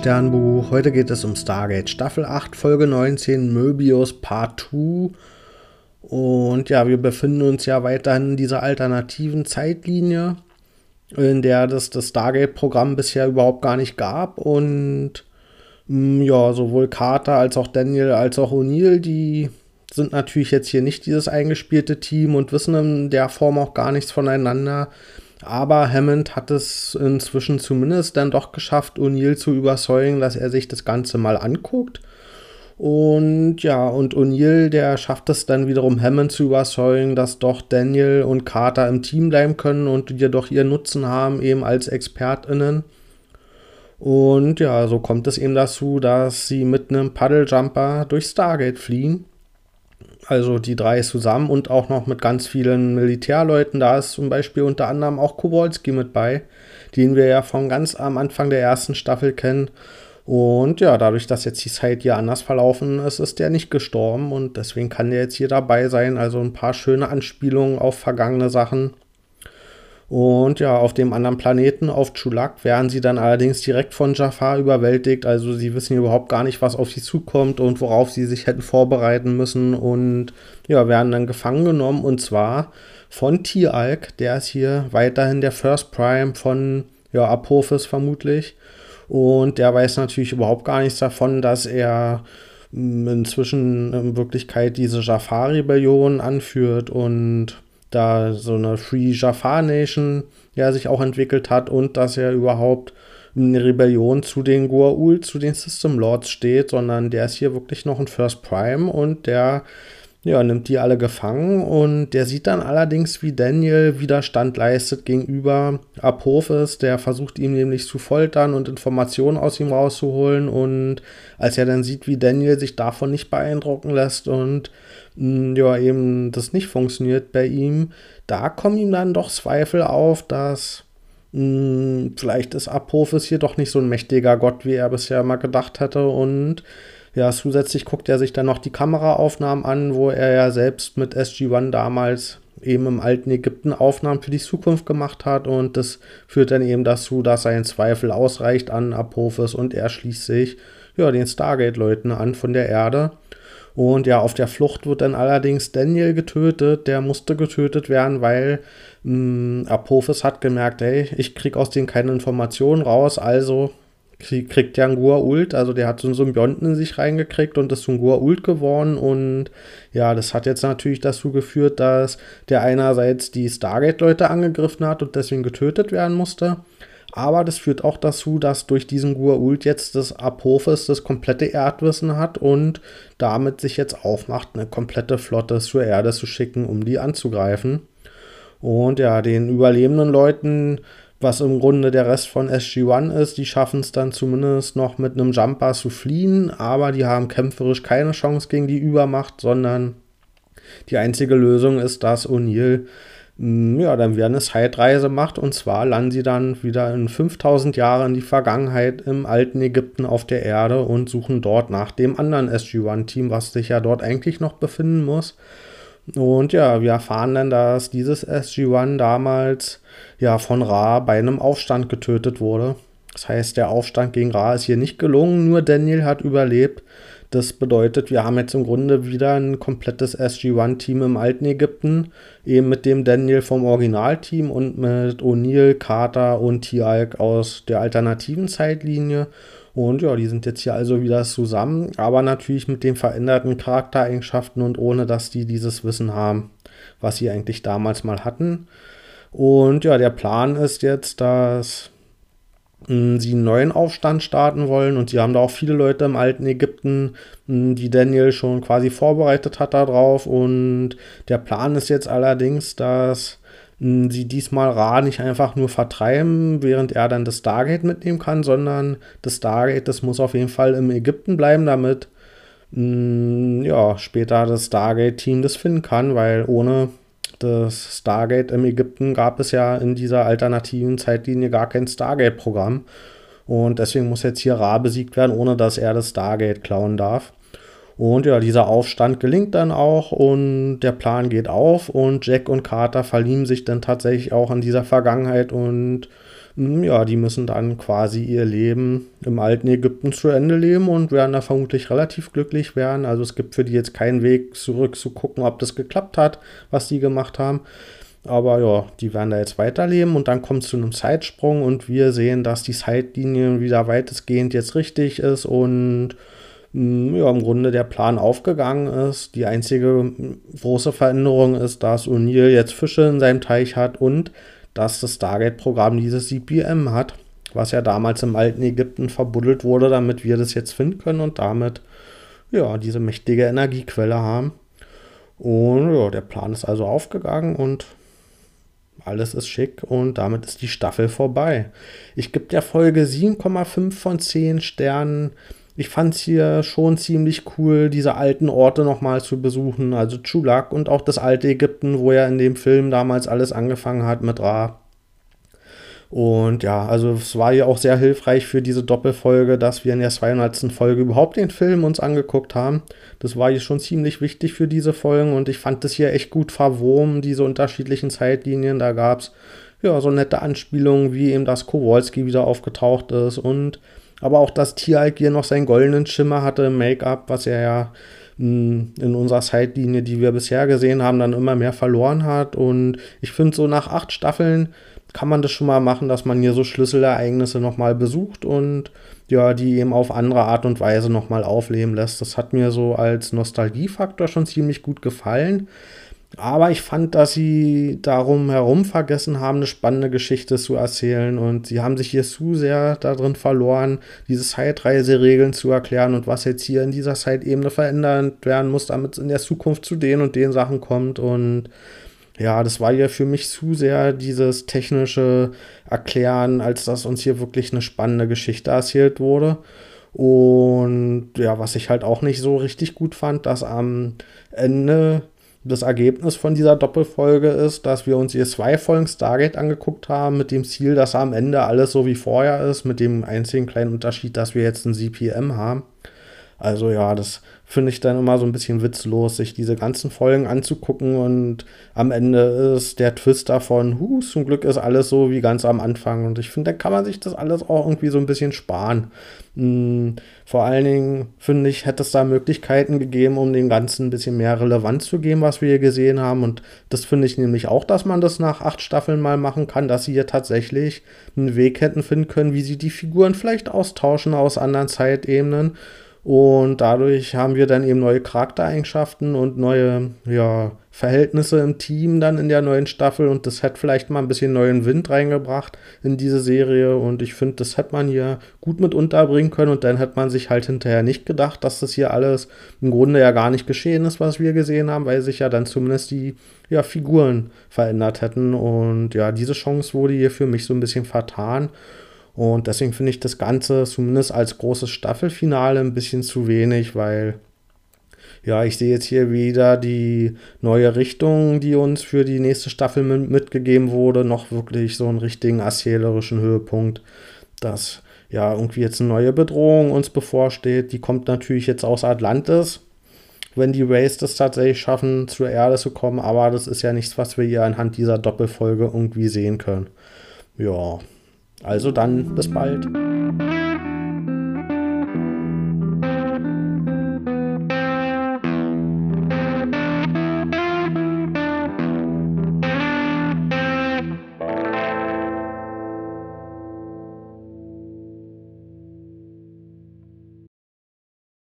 Sternbuch. Heute geht es um Stargate Staffel 8, Folge 19, Möbius Part 2. Und ja, wir befinden uns ja weiterhin in dieser alternativen Zeitlinie, in der das, das Stargate-Programm bisher überhaupt gar nicht gab. Und mm, ja, sowohl Carter als auch Daniel als auch O'Neill, die sind natürlich jetzt hier nicht dieses eingespielte Team und wissen in der Form auch gar nichts voneinander. Aber Hammond hat es inzwischen zumindest dann doch geschafft, O'Neill zu überzeugen, dass er sich das Ganze mal anguckt. Und ja, und O'Neill, der schafft es dann wiederum Hammond zu überzeugen, dass doch Daniel und Carter im Team bleiben können und jedoch ihren Nutzen haben, eben als ExpertInnen. Und ja, so kommt es eben dazu, dass sie mit einem Paddeljumper durch Stargate fliehen also die drei zusammen und auch noch mit ganz vielen Militärleuten. Da ist zum Beispiel unter anderem auch Kowalski mit bei, den wir ja von ganz am Anfang der ersten Staffel kennen. Und ja, dadurch, dass jetzt die Zeit hier anders verlaufen ist, ist der nicht gestorben und deswegen kann der jetzt hier dabei sein. Also ein paar schöne Anspielungen auf vergangene Sachen. Und ja, auf dem anderen Planeten, auf Chulak, werden sie dann allerdings direkt von Jafar überwältigt. Also sie wissen überhaupt gar nicht, was auf sie zukommt und worauf sie sich hätten vorbereiten müssen. Und ja, werden dann gefangen genommen. Und zwar von T-Alk, der ist hier weiterhin der First Prime von ja, Apophis vermutlich. Und der weiß natürlich überhaupt gar nichts davon, dass er hm, inzwischen in Wirklichkeit diese Jafar-Rebellion anführt und da so eine Free Jafar Nation ja sich auch entwickelt hat und dass er überhaupt eine Rebellion zu den Goa'uld, zu den System Lords steht, sondern der ist hier wirklich noch ein First Prime und der ja, nimmt die alle gefangen und der sieht dann allerdings, wie Daniel Widerstand leistet gegenüber Apophis. Der versucht ihm nämlich zu foltern und Informationen aus ihm rauszuholen. Und als er dann sieht, wie Daniel sich davon nicht beeindrucken lässt und mh, mm, ja, eben das nicht funktioniert bei ihm, da kommen ihm dann doch Zweifel auf, dass mh, mm, vielleicht ist Apophis hier doch nicht so ein mächtiger Gott, wie er bisher mal gedacht hatte und ja, zusätzlich guckt er sich dann noch die Kameraaufnahmen an, wo er ja selbst mit SG-1 damals eben im alten Ägypten Aufnahmen für die Zukunft gemacht hat und das führt dann eben dazu, dass sein Zweifel ausreicht an Apophis und er schließt sich ja, den Stargate-Leuten an von der Erde. Und ja, auf der Flucht wird dann allerdings Daniel getötet. Der musste getötet werden, weil mh, Apophis hat gemerkt, hey, ich krieg aus denen keine Informationen raus, also kriegt ja ein Ult, also der hat so einen Symbionten in sich reingekriegt und ist so ein Ult geworden. Und ja, das hat jetzt natürlich dazu geführt, dass der einerseits die Stargate-Leute angegriffen hat und deswegen getötet werden musste, aber das führt auch dazu, dass durch diesen Ult jetzt das Apophis das komplette Erdwissen hat und damit sich jetzt aufmacht, eine komplette Flotte zur Erde zu schicken, um die anzugreifen. Und ja, den überlebenden Leuten was im Grunde der Rest von SG-1 ist. Die schaffen es dann zumindest noch mit einem Jumper zu fliehen, aber die haben kämpferisch keine Chance gegen die Übermacht, sondern die einzige Lösung ist, dass O'Neill mm, ja, dann wieder eine Zeitreise macht und zwar landen sie dann wieder in 5000 Jahren in die Vergangenheit im alten Ägypten auf der Erde und suchen dort nach dem anderen SG-1-Team, was sich ja dort eigentlich noch befinden muss. Und ja, wir erfahren dann, dass dieses SG-1 damals ja von Ra bei einem Aufstand getötet wurde. Das heißt, der Aufstand gegen Ra ist hier nicht gelungen, nur Daniel hat überlebt. Das bedeutet, wir haben jetzt im Grunde wieder ein komplettes SG-1-Team im alten Ägypten, eben mit dem Daniel vom Originalteam und mit O'Neill, Carter und Tialk aus der alternativen Zeitlinie. Und ja, die sind jetzt hier also wieder zusammen, aber natürlich mit den veränderten Charaktereigenschaften und ohne, dass die dieses Wissen haben, was sie eigentlich damals mal hatten. Und ja, der Plan ist jetzt, dass sie einen neuen Aufstand starten wollen und sie haben da auch viele Leute im alten Ägypten, die Daniel schon quasi vorbereitet hat darauf. Und der Plan ist jetzt allerdings, dass sie diesmal Ra nicht einfach nur vertreiben, während er dann das Stargate mitnehmen kann, sondern das Stargate, das muss auf jeden Fall im Ägypten bleiben, damit ja, später das Stargate-Team das finden kann, weil ohne das Stargate im Ägypten gab es ja in dieser alternativen Zeitlinie gar kein Stargate-Programm. Und deswegen muss jetzt hier Ra besiegt werden, ohne dass er das Stargate klauen darf. Und ja, dieser Aufstand gelingt dann auch und der Plan geht auf und Jack und Carter verlieben sich dann tatsächlich auch in dieser Vergangenheit und ja, die müssen dann quasi ihr Leben im alten Ägypten zu Ende leben und werden da vermutlich relativ glücklich werden. Also es gibt für die jetzt keinen Weg zurück zu gucken, ob das geklappt hat, was die gemacht haben. Aber ja, die werden da jetzt weiterleben und dann kommt es zu einem Zeitsprung und wir sehen, dass die Zeitlinie wieder weitestgehend jetzt richtig ist und hm, ja, im Grunde der Plan aufgegangen ist. Die einzige große Veränderung ist, dass O'Neill jetzt Fische in seinem Teich hat und dass das Stargate-Programm dieses CPM hat, was ja damals im alten Ägypten verbuddelt wurde, damit wir das jetzt finden können und damit ja diese mächtige Energiequelle haben. Und ja, der Plan ist also aufgegangen und alles ist schick und damit ist die Staffel vorbei. Ich gebe der Folge 7,5 von 10 Sternen. Ich fand es hier schon ziemlich cool, diese alten Orte nochmal zu besuchen, also Chulak und auch das alte Ägypten, wo ja in dem Film damals alles angefangen hat mit Ra. Und ja, also es war ja auch sehr hilfreich für diese Doppelfolge, dass wir in der 200. Folge überhaupt den Film uns angeguckt haben. Das war hier schon ziemlich wichtig für diese Folgen und ich fand das hier echt gut verwoben, diese unterschiedlichen Zeitlinien. Da gab es ja so nette Anspielungen, wie eben das Kowalski wieder aufgetaucht ist und aber auch, dass Tialk noch seinen goldenen Schimmer hatte im Make-up, was er ja hm, in unserer Zeitlinie, die wir bisher gesehen haben, dann immer mehr verloren hat. Und ich finde, so nach acht Staffeln kann man das schon mal machen, dass man hier so Schlüsselereignisse nochmal besucht und ja, die eben auf andere Art und Weise nochmal aufleben lässt. Das hat mir so als Nostalgiefaktor schon ziemlich gut gefallen. Aber ich fand, dass sie darum herum vergessen haben, eine spannende Geschichte zu erzählen. Und sie haben sich hier zu sehr darin verloren, diese Zeitreiseregeln zu erklären und was jetzt hier in dieser Zeitebene verändert werden muss, damit es in der Zukunft zu den und den Sachen kommt. Und ja, das war ja für mich zu sehr dieses technische Erklären, als dass uns hier wirklich eine spannende Geschichte erzählt wurde. Und ja, was ich halt auch nicht so richtig gut fand, dass am Ende das Ergebnis von dieser Doppelfolge ist, dass wir uns hier zwei Folgen Stargate angeguckt haben, mit dem Ziel, dass am Ende alles so wie vorher ist, mit dem einzigen kleinen Unterschied, dass wir jetzt ein CPM haben. Also ja, das finde ich dann immer so ein bisschen witzlos, sich diese ganzen Folgen anzugucken und am Ende ist der Twist davon, hu, zum Glück ist alles so wie ganz am Anfang. Und ich finde, da kann man sich das alles auch irgendwie so ein bisschen sparen. Hm, vor allen Dingen, finde ich, hätte es da Möglichkeiten gegeben, um dem Ganzen ein bisschen mehr Relevanz zu geben, was wir hier gesehen haben. Und das finde ich nämlich auch, dass man das nach acht Staffeln mal machen kann, dass sie hier tatsächlich einen Weg hätten finden können, wie sie die Figuren vielleicht austauschen aus anderen Zeitebenen und dadurch haben wir dann eben neue Charaktereigenschaften und neue ja, Verhältnisse im Team dann in der neuen Staffel. Und das hat vielleicht mal ein bisschen neuen Wind reingebracht in diese Serie. Und ich finde, das hätte man hier gut mit unterbringen können. Und dann hat man sich halt hinterher nicht gedacht, dass das hier alles im Grunde ja gar nicht geschehen ist, was wir gesehen haben, weil sich ja dann zumindest die ja, Figuren verändert hätten. Und ja, diese Chance wurde hier für mich so ein bisschen vertan. Und deswegen finde ich das Ganze zumindest als großes Staffelfinale ein bisschen zu wenig, weil ja, ich sehe jetzt hier wieder die neue Richtung, die uns für die nächste Staffel mitgegeben wurde, noch wirklich so einen richtigen erzählerischen Höhepunkt, dass ja irgendwie jetzt eine neue Bedrohung uns bevorsteht. Die kommt natürlich jetzt aus Atlantis, wenn die Rays das tatsächlich schaffen, zur Erde zu kommen, aber das ist ja nichts, was wir hier anhand dieser Doppelfolge irgendwie sehen können. Ja, also dann, bis bald.